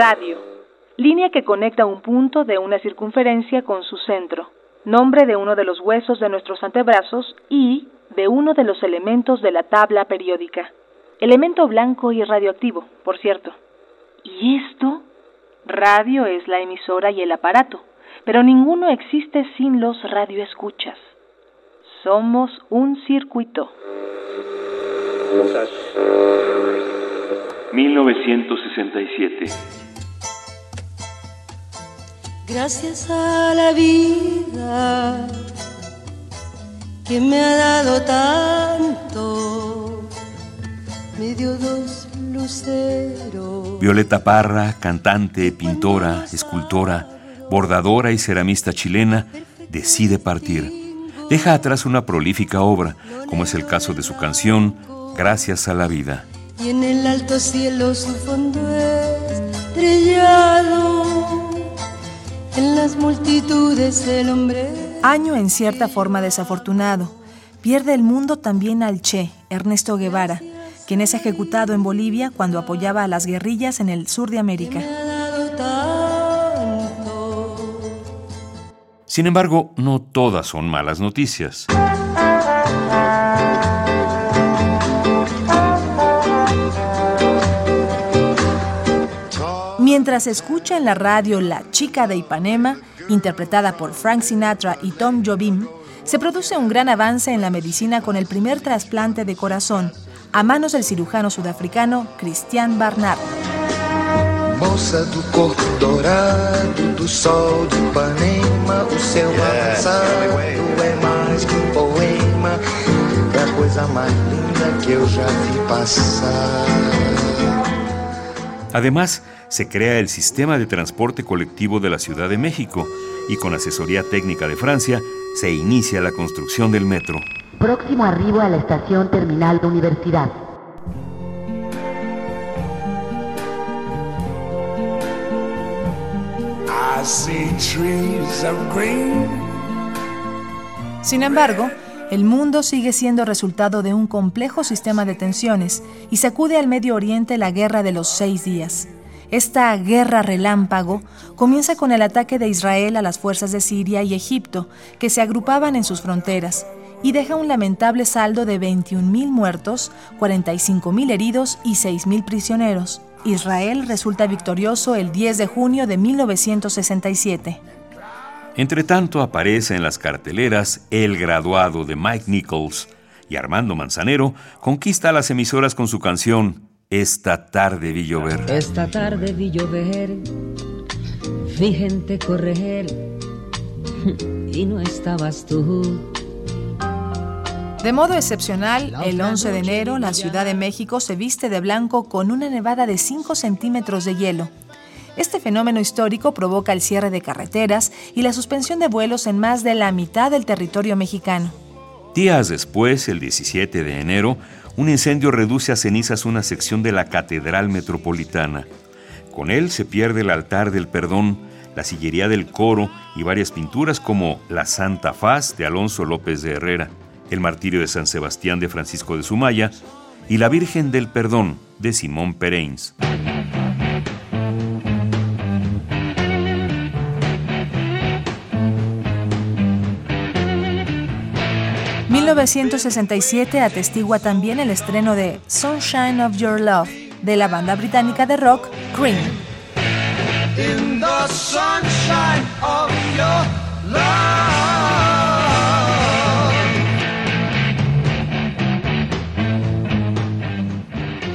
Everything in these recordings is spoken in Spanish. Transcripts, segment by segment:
Radio, línea que conecta un punto de una circunferencia con su centro, nombre de uno de los huesos de nuestros antebrazos y de uno de los elementos de la tabla periódica. Elemento blanco y radioactivo, por cierto. ¿Y esto? Radio es la emisora y el aparato, pero ninguno existe sin los radioescuchas. Somos un circuito. 1967 Gracias a la vida que me ha dado tanto, me dio dos luceros. Violeta Parra, cantante, pintora, escultora, bordadora y ceramista chilena, decide partir. Deja atrás una prolífica obra, como es el caso de su canción Gracias a la vida. Y en el alto cielo su fondo estrellado, en las multitudes el hombre. Año en cierta forma desafortunado. Pierde el mundo también al Che, Ernesto Guevara, quien es ejecutado en Bolivia cuando apoyaba a las guerrillas en el sur de América. Sin embargo, no todas son malas noticias. Mientras escucha en la radio La chica de Ipanema, interpretada por Frank Sinatra y Tom Jobim, se produce un gran avance en la medicina con el primer trasplante de corazón a manos del cirujano sudafricano Christian Barnard. Moça do corpo dourado do sol de Ipanema, o avançado é mais que um poema, é a coisa mais linda que eu já vi passar. Además, se crea el sistema de transporte colectivo de la Ciudad de México y con asesoría técnica de Francia se inicia la construcción del metro. Próximo arribo a la estación terminal de Universidad. Sin embargo, el mundo sigue siendo resultado de un complejo sistema de tensiones y sacude al Medio Oriente la guerra de los seis días. Esta guerra relámpago comienza con el ataque de Israel a las fuerzas de Siria y Egipto, que se agrupaban en sus fronteras, y deja un lamentable saldo de 21.000 muertos, 45.000 heridos y 6.000 prisioneros. Israel resulta victorioso el 10 de junio de 1967. Entre tanto aparece en las carteleras El graduado de Mike Nichols y Armando Manzanero conquista las emisoras con su canción esta tarde vi llover. Esta tarde vi llover, vi gente correr y no estabas tú. De modo excepcional, el 11 de enero la Ciudad de México se viste de blanco con una nevada de 5 centímetros de hielo. Este fenómeno histórico provoca el cierre de carreteras y la suspensión de vuelos en más de la mitad del territorio mexicano. Días después, el 17 de enero, un incendio reduce a cenizas una sección de la Catedral Metropolitana. Con él se pierde el altar del perdón, la sillería del coro y varias pinturas como La Santa Faz de Alonso López de Herrera, El Martirio de San Sebastián de Francisco de Sumaya y La Virgen del Perdón de Simón Pereins. 1967 atestigua también el estreno de Sunshine of Your Love de la banda británica de rock Cream.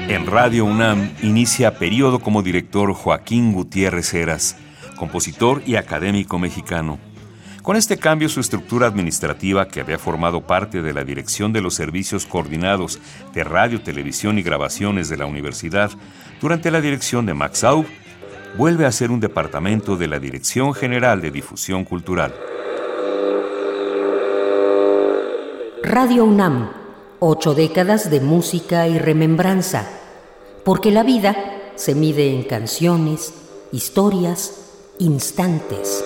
En Radio UNAM inicia periodo como director Joaquín Gutiérrez Heras, compositor y académico mexicano. Con este cambio, su estructura administrativa, que había formado parte de la Dirección de los Servicios Coordinados de Radio, Televisión y Grabaciones de la Universidad, durante la dirección de Max Aub, vuelve a ser un departamento de la Dirección General de Difusión Cultural. Radio UNAM, ocho décadas de música y remembranza, porque la vida se mide en canciones, historias, instantes.